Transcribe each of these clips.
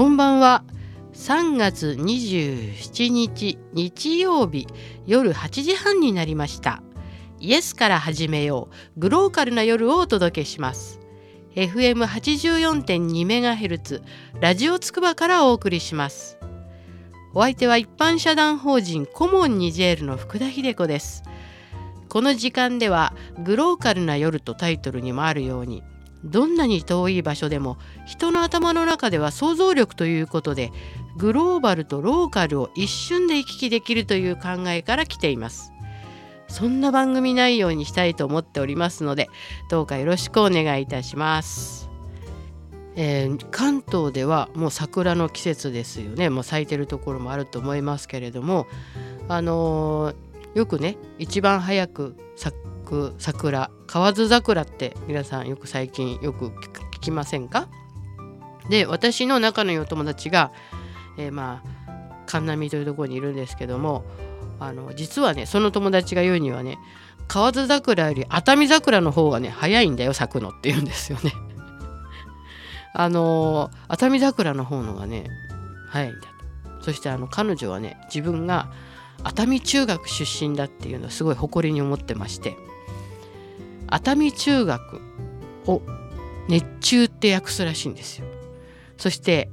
こんばんは。3月27日日曜日夜8時半になりました。イエスから始めようグローカルな夜をお届けします。FM84.2MHz ラジオつくばからお送りします。お相手は一般社団法人コモンニジェールの福田秀子です。この時間ではグローカルな夜とタイトルにもあるようにどんなに遠い場所でも人の頭の中では想像力ということでグローバルとローカルを一瞬で行き来できるという考えから来ています。そんな番組内容にしたいと思っておりますのでどうかよろしくお願いいたします。えー、関東ではもう桜の季節ですよね。もう咲いてるところもあると思いますけれどもあのー、よくね一番早く咲く桜河津桜って皆さんよく最近よく聞きませんか？で私の仲のいいお友達が、えー、まあ神波というところにいるんですけどもあの実はねその友達が言うにはね河津桜より熱海桜の方がね早いんだよ咲くのって言うんですよね。あの熱海桜の方のがね早いんだと。そしてあの彼女はね自分が熱海中学出身だっていうのはすごい誇りに思ってまして熱海中学を熱中って訳すらしいんですよ。そして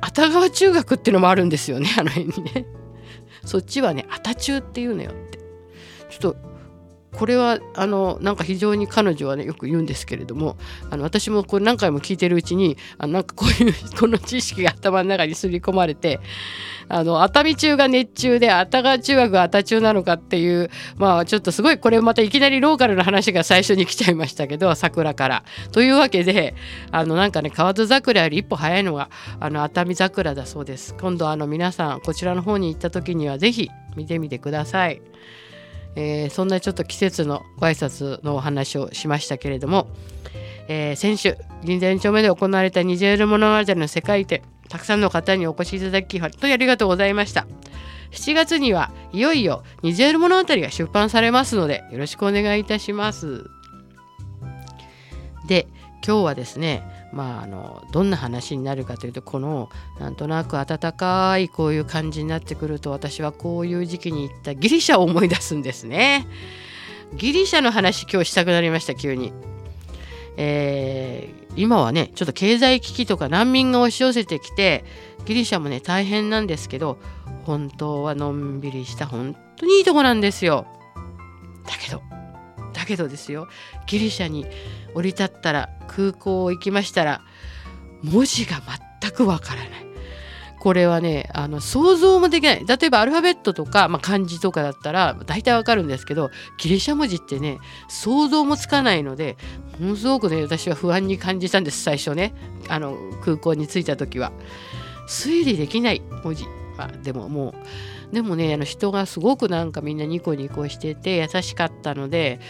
熱川中学っていうのもあるんですよねあの辺にね。そっちはね「あた中」っていうのよってちょっとこれはあのなんか非常に彼女はねよく言うんですけれどもあの私もこれ何回も聞いてるうちにあなんかこういう この知識が頭の中にすり込まれてあの熱海中が熱中で熱川中学が熱中なのかっていうまあちょっとすごいこれまたいきなりローカルな話が最初に来ちゃいましたけど桜から。というわけであのなんかね河津桜より一歩早いのがあの熱海桜だそうです。今度あの皆さんこちらの方に行った時には是非見てみてください。えー、そんなちょっと季節のご挨拶のお話をしましたけれども、えー、先週銀座2丁目で行われたニジェール物語の世界展たくさんの方にお越しいただき本当にありがとうございました。7月にはいよいよニジェール物語が出版されますのでよろしくお願いいたします。で今日はですねまあ、あのどんな話になるかというとこのなんとなく温かいこういう感じになってくると私はこういう時期に行ったギリシャを思い出すんですね。ギリシャの話今日したくなりました急に。えー、今はねちょっと経済危機とか難民が押し寄せてきてギリシャもね大変なんですけど本当はのんびりした本当にいいとこなんですよ。だけどけどですよ。ギリシャに降り立ったら空港行きましたら文字が全くわからない。これはねあの想像もできない。例えばアルファベットとか、まあ、漢字とかだったら大体わかるんですけどギリシャ文字ってね想像もつかないのでものすごくね私は不安に感じたんです最初ね。あの空港に着いた時は。推理できない文字、まあ、でももうでもねあの人がすごくなんかみんなニコニコしてて優しかったので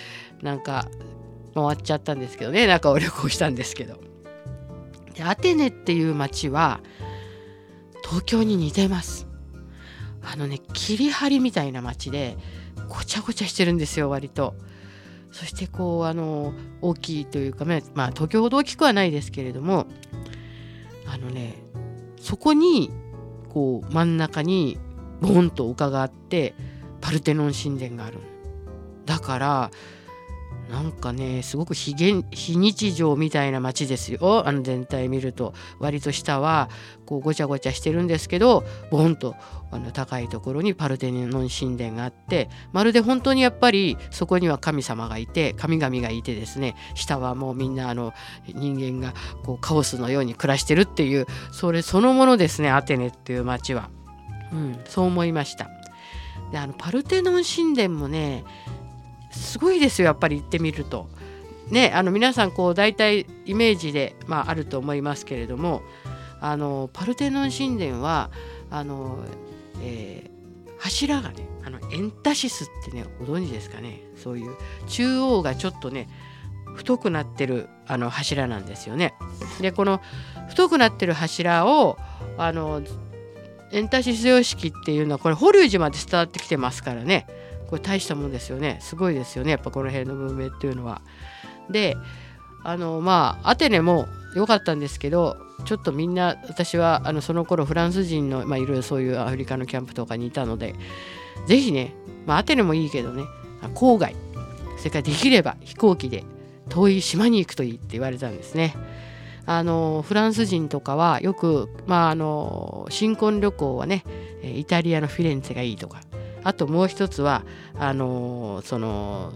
なんか回っちゃったんですけどね。中を旅行したんですけど。でアテネっていう町は東京に似てます。あのね切り張りみたいな町でごちゃごちゃしてるんですよ割と。そしてこうあの大きいというかまあ東京ほど大きくはないですけれどもあのねそこにこう真ん中にボンと丘があってパルテノン神殿があるだからなんかねすごく非非日常みたいな街ですよあの全体見ると割と下はこうごちゃごちゃしてるんですけどボンとあの高いところにパルテノン神殿があってまるで本当にやっぱりそこには神様がいて神々がいてですね下はもうみんなあの人間がこうカオスのように暮らしてるっていうそれそのものですねアテネっていう街は。うん、そう思いました。であのパルテノン神殿もねすごいですよやっぱり行ってみると。ね、あの皆さんこう大体イメージで、まあ、あると思いますけれどもあのパルテノン神殿はあの、えー、柱がねあのエンタシスってねご存知ですかねそういう中央がちょっとね太くなってるあの柱なんですよね。でこの太くなってる柱をあのエンタシス様式っていうのはこれ法隆寺まで伝わってきてますからねこれ大したもんですよねすごいですよねやっぱこの辺の文明っていうのは。であのまあアテネも良かったんですけどちょっとみんな私はあのその頃フランス人の、まあ、いろいろそういうアフリカのキャンプとかにいたので是非ね、まあ、アテネもいいけどね郊外それからできれば飛行機で遠い島に行くといいって言われたんですね。あのフランス人とかはよく、まあ、あの新婚旅行はねイタリアのフィレンツェがいいとかあともう一つはあのその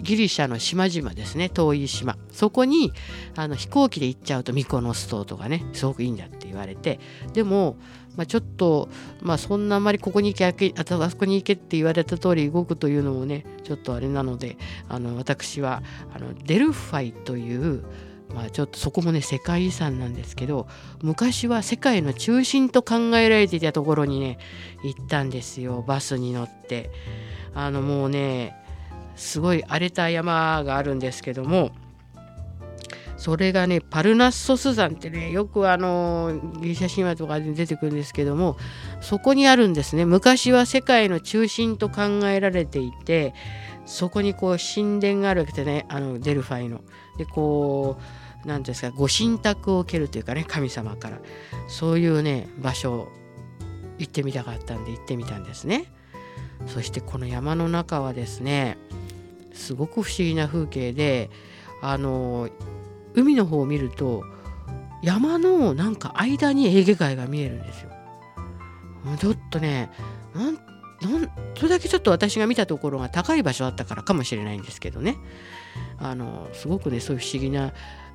ギリシャの島々ですね。遠い島。そこにあの飛行機で行っちゃうとミコノス島とかねすごくいいんだって言われて。でも、まあ、ちょっと、まあ、そんなあまりここに行けあそこに行けって言われた通り動くというのもねちょっとあれなのであの私はあのデルファイというまあ、ちょっとそこもね世界遺産なんですけど昔は世界の中心と考えられていたところにね行ったんですよ。バスに乗って。あのもうねすごい荒れた山があるんですけどもそれがねパルナッソス山ってねよくあのギリシャ神話とかで出てくるんですけどもそこにあるんですね。昔は世界の中心と考えられていてそこにこう神殿があるわけでね。あのデルファイの。でこう何ですかご神託を受けるというかね神様からそういうね場所行ってみたかったんで行ってみたんですね。そしてこの山の中はですねすごく不思議な風景であの海の方を見ると山のなんか間にエーゲ海が見えるんですよ。ちょっとねなんそれだけちょっと私が見たところが高い場所だったからかもしれないんですけどねあのすごくねそういう不思議な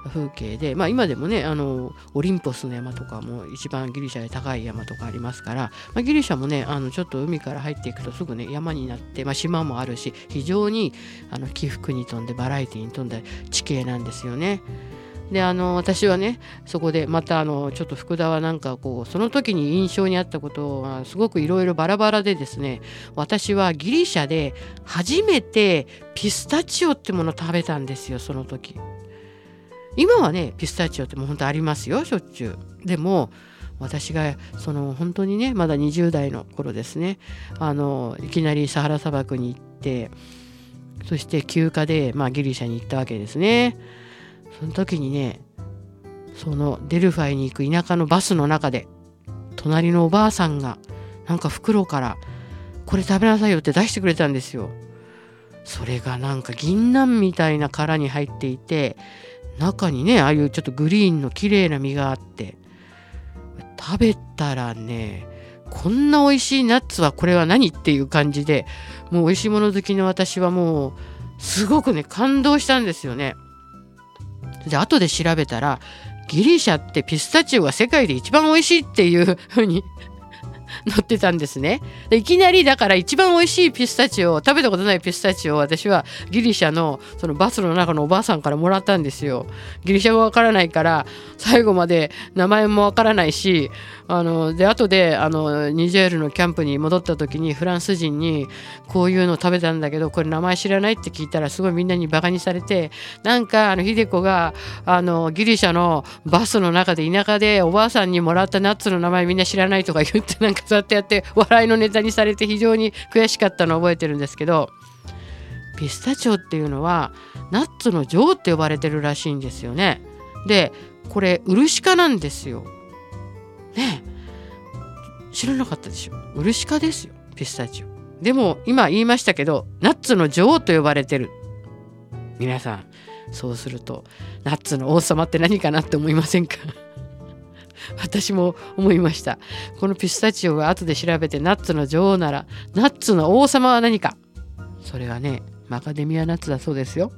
風景で、まあ、今でもねあのオリンポスの山とかも一番ギリシャで高い山とかありますから、まあ、ギリシャもねあのちょっと海から入っていくとすぐね山になって、まあ、島もあるし非常にあの起伏に富んでバラエティに富んだ地形なんですよね。であの私はねそこでまたあのちょっと福田はなんかこうその時に印象にあったことがすごくいろいろバラバラでですね私はギリシャで初めてピスタチオってものを食べたんですよその時。今はねピスタチオってもう本当ありますよしょっちゅう。でも私がその本当にねまだ20代の頃ですねあのいきなりサハラ砂漠に行ってそして休暇で、まあ、ギリシャに行ったわけですね。その時にねそのデルファイに行く田舎のバスの中で隣のおばあさんがなんか袋からこれ食べなさいよって出してくれたんですよ。それがなんか銀杏みたいな殻に入っていて中にねああいうちょっとグリーンの綺麗な実があって食べたらねこんな美味しいナッツはこれは何っていう感じでもう美味しいもの好きの私はもうすごくね感動したんですよね。で後で調べたらギリシャってピスタチオが世界で一番美味しいっていうふうに 乗ってたんですね。でいきなりだから一番美味しいピスタチオ食べたことないピスタチオを私はギリシャのそのバスの中のおばあさんからもらったんですよ。ギリシャ語わからないから最後まで名前もわからないしあので後であのニジェールのキャンプに戻った時にフランス人にこういうの食べたんだけどこれ名前知らないって聞いたらすごいみんなにバカにされてなんかあの秀子があのギリシャのバスの中で田舎でおばあさんにもらったナッツの名前みんな知らないとか言ってなんかそうやってやって笑いのネタにされて非常に悔しかったのを覚えてるんですけどピスタチオっていうのはナッツの女王って呼ばれてるらしいんですよね。でこれウルシカなんですよ。ね知らなかったでしょ。ウルシカですよピスタチオ。でも今言いましたけどナッツの女王と呼ばれてる。皆さんそうするとナッツの王様って何かなって思いませんか？私も思いました。このピスタチオが後で調べてナッツの女王ならナッツの王様は何か。それがねマカデミアナッツだそうですよ。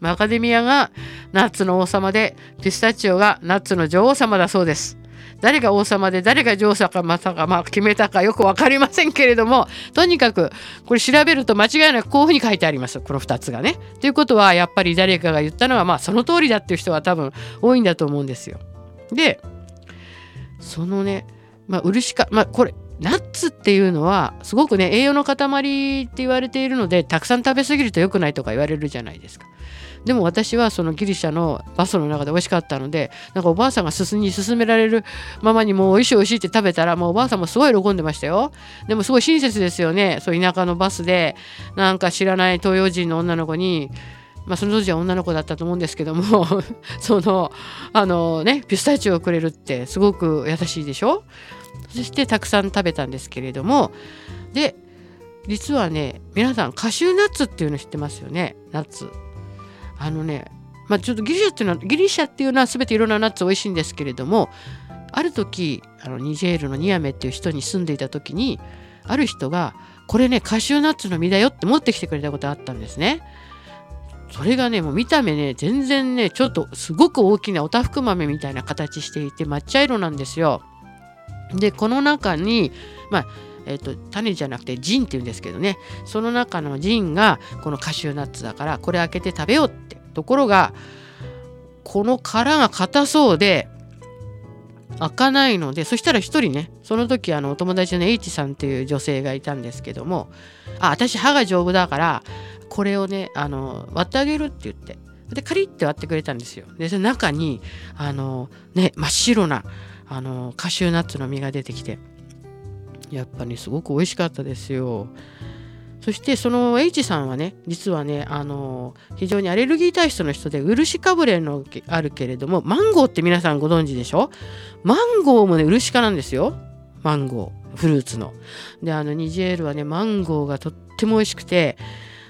マカデミアがナッツの王様でピスタチオがナッツの女王様だそうです。誰が王様で誰が女王様かまさか、まあ、決めたかよく分かりませんけれどもとにかくこれ調べると間違いなくこういうふうに書いてあります。この2つがね。ということはやっぱり誰かが言ったのはまあその通りだっていう人は多分多いんだと思うんですよ。でそのね、まあ、漆か、まあ、これナッツっていうのはすごくね栄養の塊って言われているのでたくさん食べ過ぎると良くないとか言われるじゃないですか。でも私はそのギリシャのバスの中で美味しかったのでなんかおばあさんが進に進められるままにもう美味しい美味しいって食べたらもうおばあさんもすごい喜んでましたよでもすごい親切ですよねそう田舎のバスでなんか知らない東洋人の女の子にまあ、その当時は女の子だったと思うんですけども そのあのねピスタチオをくれるってすごく優しいでしょ？そしてたくさん食べたんですけれどもで実はね皆さんカシューナッツっていうの知ってますよね？ナッツ。あのねまあちょっとギリシャっていうのはギリシャっていうのは全ていろんなナッツ美味しいんですけれどもある時あのニジェールのニアメっていう人に住んでいた時にある人がこれねカシューナッツの実だよって持ってきてくれたことあったんですね。それがねもう見た目ね全然ねちょっとすごく大きなおたふく豆みたいな形していて抹茶色なんですよ。でこの中にまあえーと、種じゃなくてジンっていうんですけどねその中のジンがこのカシューナッツだからこれ開けて食べようってところがこの殻が硬そうで開かないのでそしたら一人ねその時あのお友達の H さんっていう女性がいたんですけどもあ私歯が丈夫だからこれをねあの割ってあげるって言ってでカリッて割ってくれたんですよでその中にあのね真っ白なあのカシューナッツの実が出てきてやっぱり、ね、すごく美味しかったですよ。そしてその H さんはね実はねあの非常にアレルギー体質の人で漆かぶれのあるけれどもマンゴーって皆さんご存知でしょ？マンゴーもね漆科なんですよマンゴーフルーツの。であのニジェールはねマンゴーがとっても美味しくて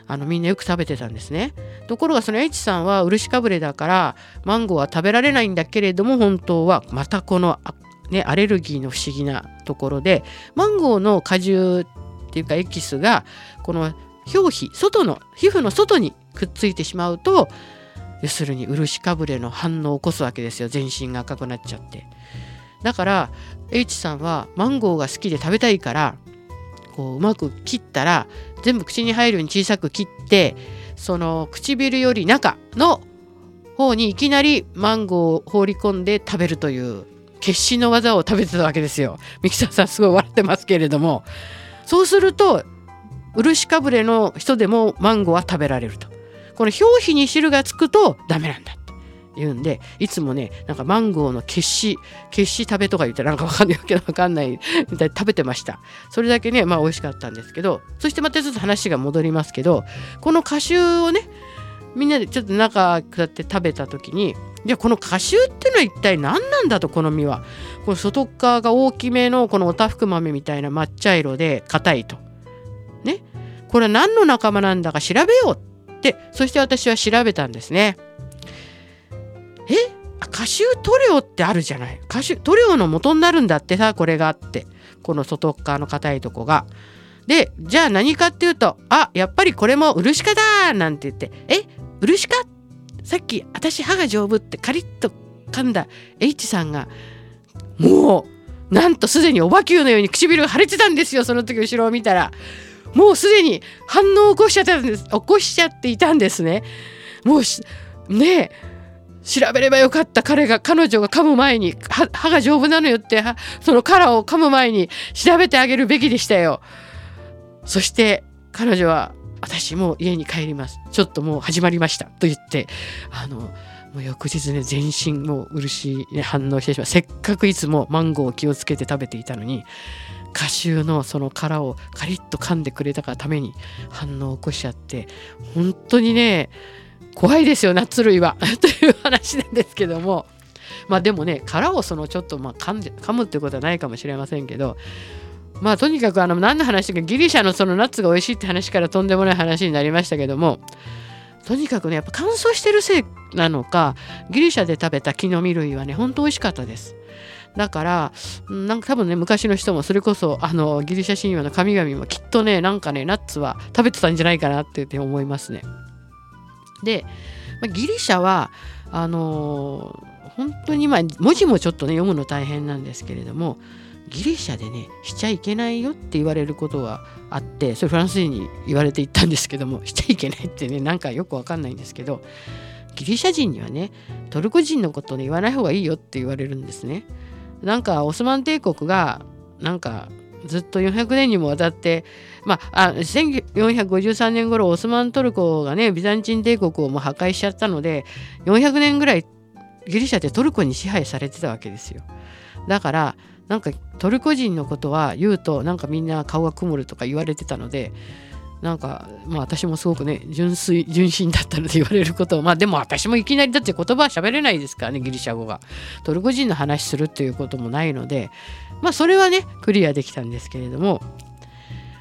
あのみんなよく食べてたんですね。ところがその H さんは漆かぶれだからマンゴーは食べられないんだけれども本当はまたこのね、アレルギーの不思議なところでマンゴーの果汁ってていうかエキスがこの表皮外の皮膚の外にくっついてしまうと要するに漆かぶれの反応を起こすわけですよ。全身が赤くなっちゃって。だから H さんはマンゴーが好きで食べたいからこううまく切ったら全部口に入るように小さく切ってその唇より中の方にいきなりマンゴーを放り込んで食べるという決死の技を食べてたわけですよ。ミキサーさんすごい笑ってますけれども。そうすると漆かぶれの人でもマンゴーは食べられると。この表皮に汁がつくとダメなんだって言うんでいつもねなんかマンゴーの決死決死食べとか言ってなんかわかんないわけわかんないみたいに食べてましたそれだけねまあ美味しかったんですけどそしてまたちょっと話が戻りますけどこの歌集をねみんなでちょっと中下って食べた時にじゃこの果汁っていうのは一体何なんだとこの実は。この外側が大きめのこのおたふく豆みたいな抹茶色で硬いと。ね。これは何の仲間なんだか調べようってそして私は調べたんですね。え？果汁塗料ってあるじゃない。果汁塗料の元になるんだってさこれがあって。この外側の硬いとこが。でじゃあ何かっていうとあやっぱりこれも漆かだなんて言って。え？漆か？さっき私歯が丈夫ってカリッと噛んだ H さんがもうなんとすでにおばきゅうのように唇が腫れてたんですよその時後ろを見たら。もうすでに反応を起こしちゃったんです起こしちゃっていたんですね。もうね調べればよかった彼が彼女が噛む前に歯が丈夫なのよってその殻を噛む前に調べてあげるべきでしたよ。そして彼女は私も家に帰ります。ちょっともう始まりました。と言ってあのもう翌日ね全身もう漆に反応してしまう。せっかくいつもマンゴーを気をつけて食べていたのに果汁のその殻をカリッと噛んでくれたがために反応を起こしちゃって本当にね怖いですよナッツ類は。という話なんですけども。まあでもね殻をそのちょっとまあ噛んで噛むってことはないかもしれませんけどまあとにかくあの何の話かギリシャのそのナッツが美味しいって話からとんでもない話になりましたけどもとにかくねやっぱ乾燥してるせいなのかギリシャで食べた木の実類はねほんと美味しかったです。だからなんか多分ね昔の人もそれこそあのギリシャ神話の神々もきっとねなんかねナッツは食べてたんじゃないかなって思いますね。で、まあ、ギリシャはあのー、本当にまあ文字もちょっとね読むの大変なんですけれどもギリシャでねしちゃいけないよって言われることがあってそれフランス人に言われて言ったんですけどもしちゃいけないってねなんかよくわかんないんですけどギリシャ人にはねトルコ人のことね言わない方がいいよって言われるんですね。なんかオスマン帝国がなんかずっと400年にもわたってまああ1453年頃オスマントルコがねビザンチン帝国をもう破壊しちゃったので400年ぐらいギリシャってトルコに支配されてたわけですよ。だからなんかトルコ人のことは言うとなんかみんな顔が曇るとか言われてたのでなんかまあ私もすごくね純粋純真だったので言われることをまあでも私もいきなりだって言葉は喋れないですからねギリシャ語が。トルコ人の話するっていうこともないのでまあそれはねクリアできたんですけれども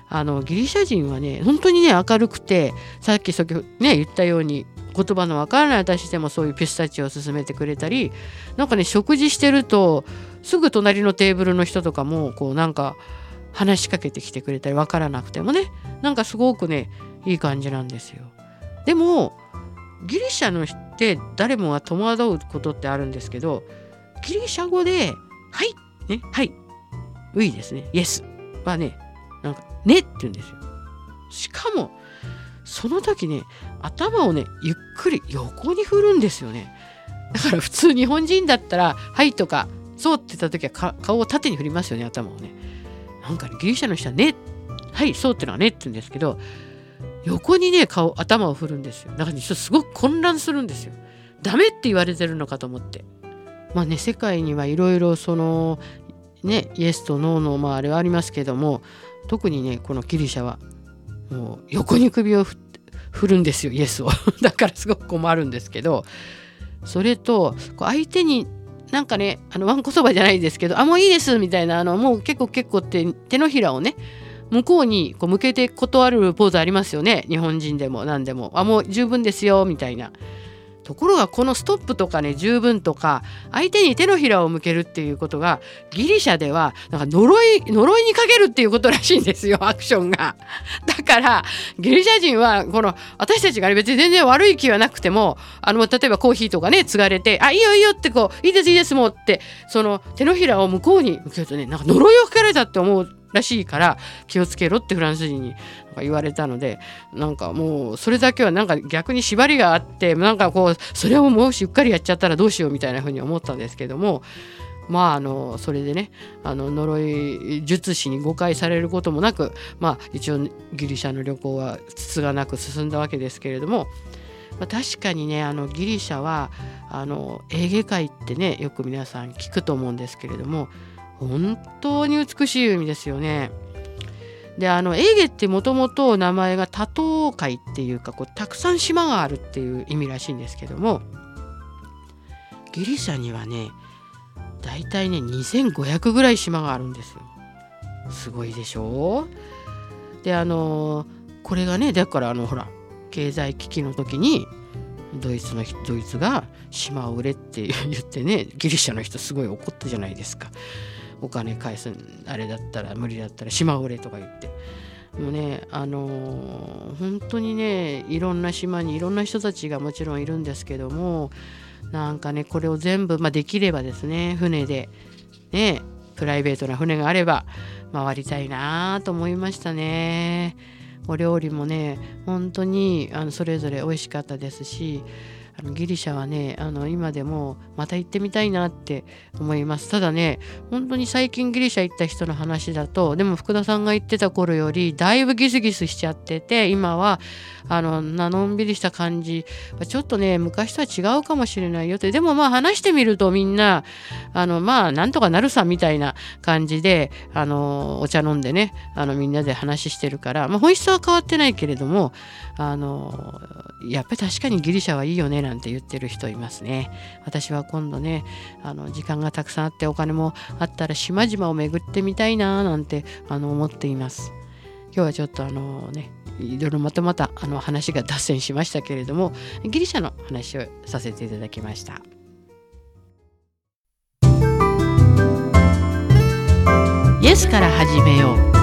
あのギリシャ人はね本当にね明るくてさっき先ほどね言ったように言葉のわからない私でもそういうピスタチオを勧めてくれたりなんかね食事してるとすぐ隣のテーブルの人とかもこうなんか話しかけてきてくれたり分からなくてもねなんかすごくねいい感じなんですよ。でもギリシャの人って誰もが戸惑うことってあるんですけどギリシャ語で「はい」ね「はい」「ウィ」ですね「イエス」はねなんか「ね」って言うんですよ。しかもその時ね頭をねゆっくり横に振るんですよね。だから普通日本人だったら「はい」とか「そう」って言った時は顔を縦に振りますよね頭をね。なんかねギリシャの人はねはいそうってのはねって言うんですけど横にね顔頭を振るんですよ。だからねすごく混乱するんですよ。ダメって言われてるのかと思って。まあね世界にはいろいろそのねイエスとノーのまああれはありますけども特にねこのギリシャはもう横に首を振るんですよイエスを。だからすごく困るんですけどそれと相手になんかねあのわんこそばじゃないですけどあもういいですみたいなあのもう結構結構って手のひらをね向こうにこう向けて断るポーズありますよね。日本人でも何でも。あもう十分ですよみたいな。ところがこのストップとかね十分とか相手に手のひらを向けるっていうことがギリシャではなんか呪い呪いにかけるっていうことらしいんですよアクションが。だからギリシャ人はこの私たちが別に全然悪い気はなくてもあの例えばコーヒーとかね継がれて「あいいよいいよ」ってこう「いいですいいですもう」ってその手のひらを向こうに向けるとねなんか呪いをかけられたって思うらしいから気をつけろってフランス人に言われたのでなんかもうそれだけはなんか逆に縛りがあってなんかこうそれをもしうっかりやっちゃったらどうしようみたいなふうに思ったんですけどもまああのそれでねあの呪い術師に誤解されることもなくまあ一応ギリシャの旅行はつつがなく進んだわけですけれども。まあ、確かにねあのギリシャはあのエーゲ海ってねよく皆さん聞くと思うんですけれども本当に美しい海ですよね。であのエーゲってもともと名前が多島海っていうかこうたくさん島があるっていう意味らしいんですけどもギリシャにはねだいたいね2500ぐらい島があるんですよ。すごいでしょ？であのこれがねだからあのほら経済危機の時にドイツのドイツが島を売れって言ってねギリシャの人すごい怒ったじゃないですか。お金返すあれだったら無理だったら島売れとか言ってもうねあのー、本当にねいろんな島にいろんな人たちがもちろんいるんですけどもなんかねこれを全部、まあ、できればですね船でねプライベートな船があれば回りたいなと思いましたね。お料理もね本当にあのそれぞれ美味しかったですしあのギリシャはねあの今でもまた行ってみたいなって思います。ただね本当に最近ギリシャ行った人の話だとでも福田さんが言ってた頃よりだいぶギスギスしちゃってて今はあののんびりした感じちょっとね昔とは違うかもしれないよって。でもまあ話してみるとみんなあのまあなんとかなるさみたいな感じであのお茶飲んでねあのみんなで話してるから、まあ、本質は変わってないけれどもあのやっぱり確かにギリシャはいいよねなんて言ってる人いますね。私は今度ねあの時間がたくさんあってお金もあったら島々を巡ってみたいななんてあの思っています。今日はちょっとあのねいろいろまたまたあの話が脱線しましたけれどもギリシャの話をさせていただきました。イエスから始めよう。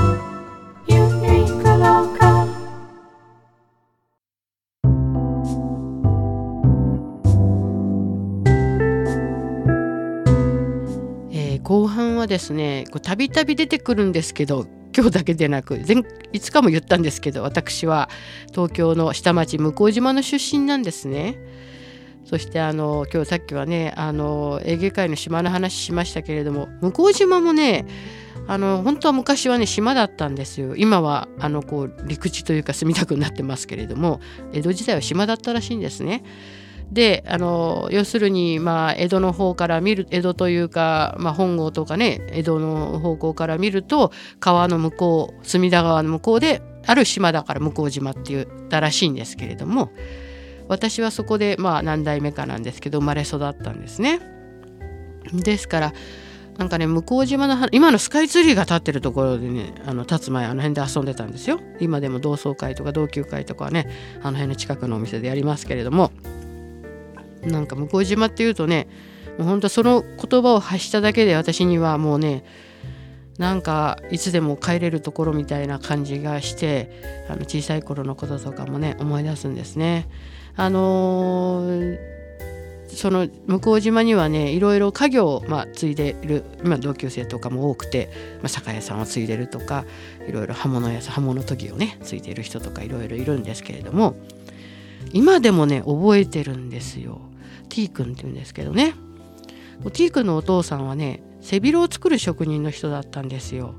はですねたびたび出てくるんですけど今日だけでなく前いつかも言ったんですけど私は東京の下町向島の出身なんですね。そしてあの今日さっきはねあのエーゲ海の島の話しましたけれども向島もねあの本当は昔はね島だったんですよ今はあのこう陸地というか住みたくなってますけれども江戸時代は島だったらしいんですね。であの要するに、まあ、江戸の方から見る江戸というか、まあ、本郷とかね江戸の方向から見ると川の向こう隅田川の向こうである島だから向島って言ったらしいんですけれども私はそこでまあ何代目かなんですけど生まれ育ったんですね。ですからなんかね向島の今のスカイツリーが立ってるところでねあの立つ前あの辺で遊んでたんですよ今でも同窓会とか同級会とかはねあの辺の近くのお店でやりますけれどもなんか向島っていうとねもうほんとその言葉を発しただけで私にはもうねなんかいつでも帰れるところみたいな感じがしてあの小さい頃のこととかもね思い出すんですね。あのーその向島にはねいろいろ家業を、まあ、継いでいる今同級生とかも多くて、まあ、酒屋さんを継いでるとかいろいろ刃物屋さん刃物研ぎをね継いでる人とかいろいろいるんですけれども今でもね覚えてるんですよ T 君って言うんですけどね。T 君のお父さんはね背広を作る職人の人だったんですよ。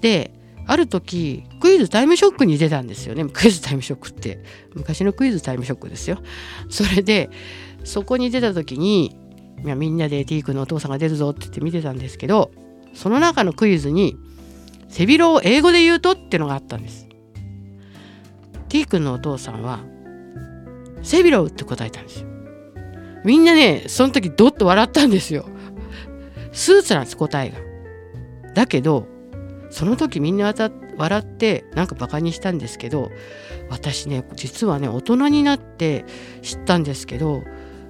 である時クイズタイムショックに出たんですよね。クイズタイムショックって。昔のクイズタイムショックですよ。それでそこに出た時にみんなで T 君のお父さんが出るぞって言って見てたんですけどその中のクイズに背広を英語で言うとってのがあったんです。T 君のお父さんは背広って答えたんですよ。みんなねその時ドッと笑ったんですよ。スーツなんです答えが。だけどその時みんな笑ってなんかバカにしたんですけど私ね実はね大人になって知ったんですけど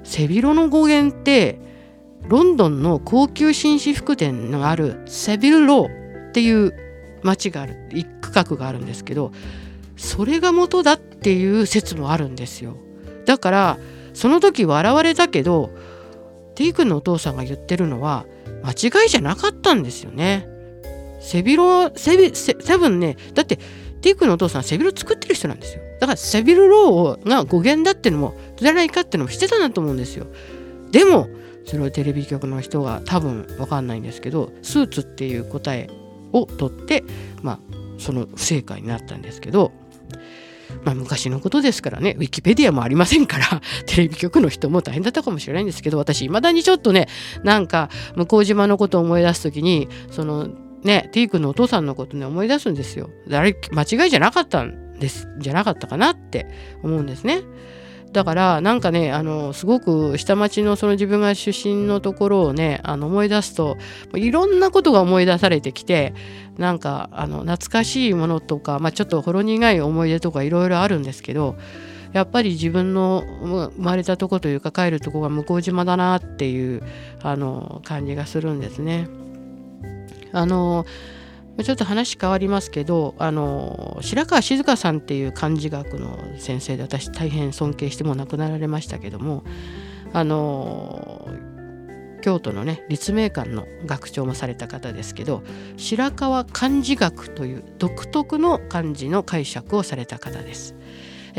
背広の語源ってロンドンの高級紳士服店があるセビルローっていう町がある一区画があるんですけどそれが元だっていう説もあるんですよ。だからその時笑われたけどテイ君のお父さんが言ってるのは間違いじゃなかったんですよね。背広背び多分ねだってテイ君のお父さん背広作ってる人なんですよ。だからセビルローが語源だってのもじゃないかってのもしてたんだと思うんですよ。でもそれはテレビ局の人が多分分かんないんですけどスーツっていう答えを取ってまあその不正解になったんですけどまあ、昔のことですからねウィキペディアもありませんから テレビ局の人も大変だったかもしれないんですけど私いまだにちょっとねなんか向島のことを思い出す時にそのね T 君のお父さんのことね思い出すんですよ。あれ間違いじゃなかったんですじゃなかったかなって思うんですね。だからなんかねあのすごく下町のその自分が出身のところをねあの思い出すといろんなことが思い出されてきてなんかあの懐かしいものとか、まあ、ちょっとほろ苦い思い出とかいろいろあるんですけどやっぱり自分の生まれたとこというか帰るとこが向島だなっていうあの感じがするんですね。あのちょっと話変わりますけどあの白川静香さんっていう漢字学の先生で私大変尊敬しても亡くなられましたけどもあの京都のね立命館の学長もされた方ですけど白川漢字学という独特の漢字の解釈をされた方です。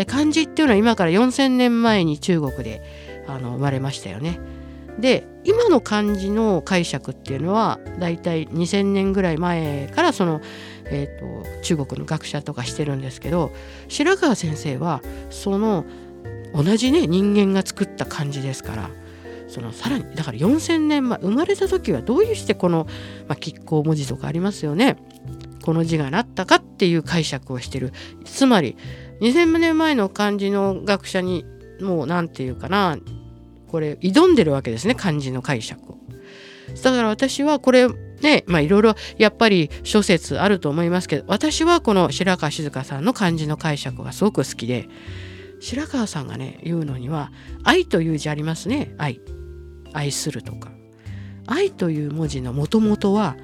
漢字っていうのは今から4,000年前に中国であの生まれましたよね。で今の漢字の解釈っていうのはだいたい2,000年ぐらい前からその、えーと、中国の学者とかしてるんですけど白川先生はその同じね人間が作った漢字ですからそのさらにだから4,000年前生まれた時はどういうしてこの、まあ、亀甲文字とかありますよね。この字がなったかっていう解釈をしてる。つまり2,000年前の漢字の学者にもう何て言うかなこれ挑んでるわけですね漢字の解釈を。だから私はこれねまあいろいろやっぱり諸説あると思いますけど私はこの白川静香さんの漢字の解釈がすごく好きで白川さんがね言うのには「愛」という字ありますね「愛」愛するとか「愛」という文字のもともとは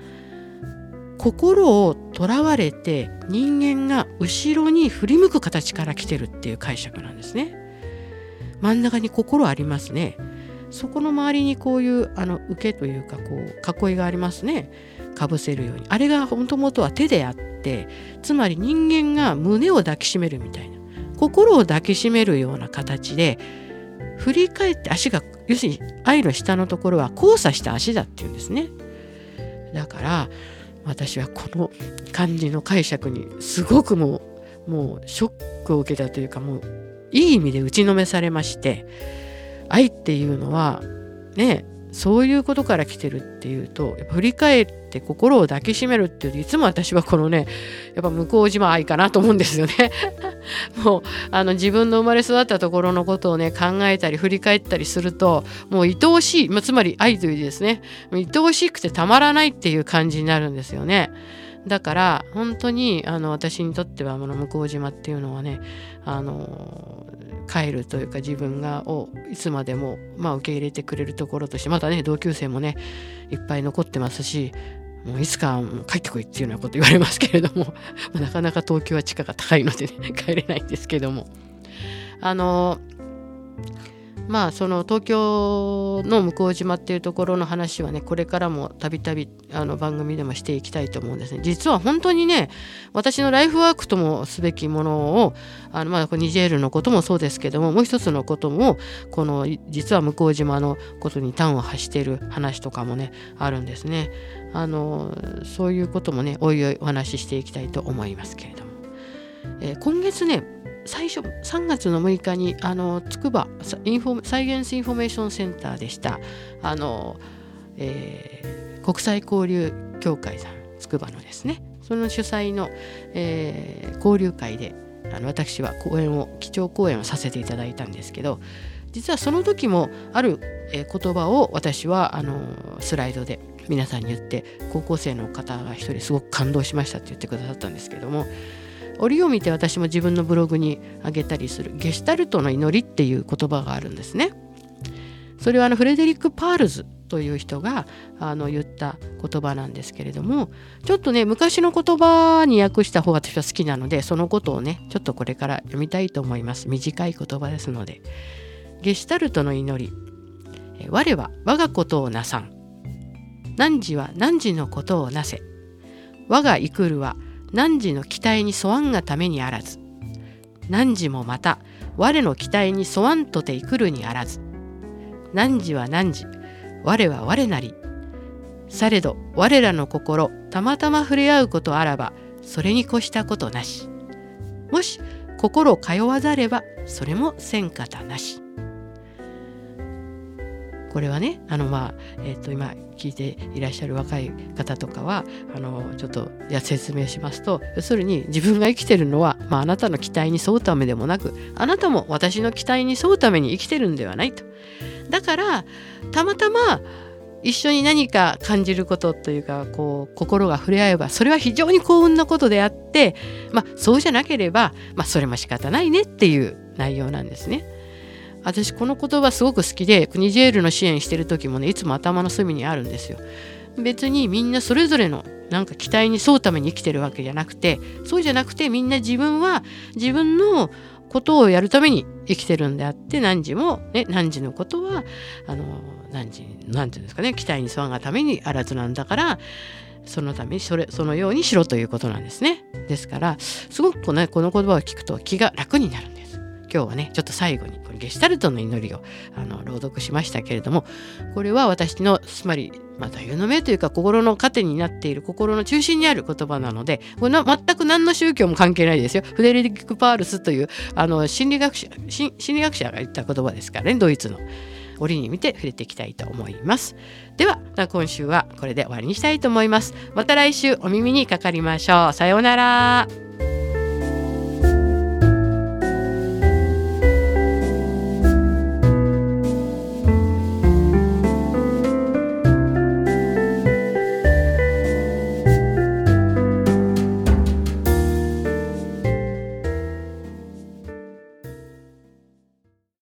心をとらわれて人間が後ろに振り向く形から来てるっていう解釈なんですね。真ん中に心ありますね。そこの周りにこういうあの受けというかこう囲いがありますね。かぶせるように。あれがもともとは手であってつまり人間が胸を抱きしめるみたいな。心を抱きしめるような形で振り返って足が要するに愛の下のところは交差した足だっていうんですね。だから私はこの漢字の解釈にすごくもうもうショックを受けたというかもういい意味で打ちのめされまして愛っていうのはねそういうことから来てるっていうとやっぱ振り返って心を抱きしめるっていうといつも私はこのねやっぱ向島愛かなと思うんですよね もうあの自分の生まれ育ったところのことをね考えたり振り返ったりするともう愛おしい、ま、つまり愛という字ですね愛おしくてたまらないっていう感じになるんですよね。だから本当にあの私にとってはこの向島っていうのはねあの帰るというか自分がをいつまでも、まあ、受け入れてくれるところとしてまたね同級生もねいっぱい残ってますしもういつか帰ってこいっていうようなこと言われますけれども なかなか東京は地価が高いので、ね、帰れないんですけども。あのまあその東京の向島っていうところの話はねこれからもたびたび番組でもしていきたいと思うんですね。実は本当にね私のライフワークともすべきものをあのまあニジェールのこともそうですけどももう一つのこともこの実は向島のことに端を発している話とかもねあるんですね。あのそういうこともねおいおいお話ししていきたいと思いますけれども、えー、今月ね最初3月の6日にあの筑波インフォサイエンスインフォメーションセンターでした。あの、えー、国際交流協会さん筑波のですね。その主催の、えー、交流会であの私は講演を基調講演をさせていただいたんですけど実はその時もある、言葉を私はあのスライドで皆さんに言って高校生の方が一人すごく感動しましたって言ってくださったんですけども折を見て私も自分のブログに上げたりする。ゲシュタルトの祈りっていう言葉があるんですね。それはあのフレデリック・パールズという人があの言った言葉なんですけれどもちょっとね昔の言葉に訳した方が私は好きなのでそのことをねちょっとこれから読みたいと思います。短い言葉ですので。ゲシュタルトの祈り。我は我がことをなさん。汝は汝のことをなせ。我が生るは汝の期待に沿わんがためにあらず。汝もまた我の期待に沿わんとて来るにあらず。汝は汝我は我なり。されど我らの心たまたま触れ合うことあらばそれに越したことなし。もし心通わざればそれもせんかたなし。これはねあのまあ、えー、と今聞いていらっしゃる若い方とかはあのちょっとや説明しますと要するに自分が生きてるのは、まあ、あなたの期待に沿うためでもなくあなたも私の期待に沿うために生きてるんではないと。だからたまたま一緒に何か感じることというかこう心が触れ合えばそれは非常に幸運なことであって、まあ、そうじゃなければ、まあ、それも仕方ないねっていう内容なんですね。私この言葉すごく好きでニジェールの支援してる時もねいつも頭の隅にあるんですよ。別にみんなそれぞれのなんか期待に沿うために生きてるわけじゃなくてそうじゃなくてみんな自分は自分のことをやるために生きてるんであって何時も、ね、何時のことはあの何時何て言うんですかね期待に沿わがためにあらずなんだからそのためにそれそのようにしろということなんですね。ですからすごく,、ね、この言葉を聞くと気が楽になるんです。今日はねちょっと最後にこれゲシュタルトの祈りをあの朗読しましたけれどもこれは私のつまりまた湯の目というか心の糧になっている心の中心にある言葉なのでこれ全く何の宗教も関係ないですよ。フデリック・パールスというあの心理学者心理学者が言った言葉ですからねドイツの折に見て触れていきたいと思いますでは今週はこれで終わりにしたいと思います。また来週お耳にかかりましょう。さようなら。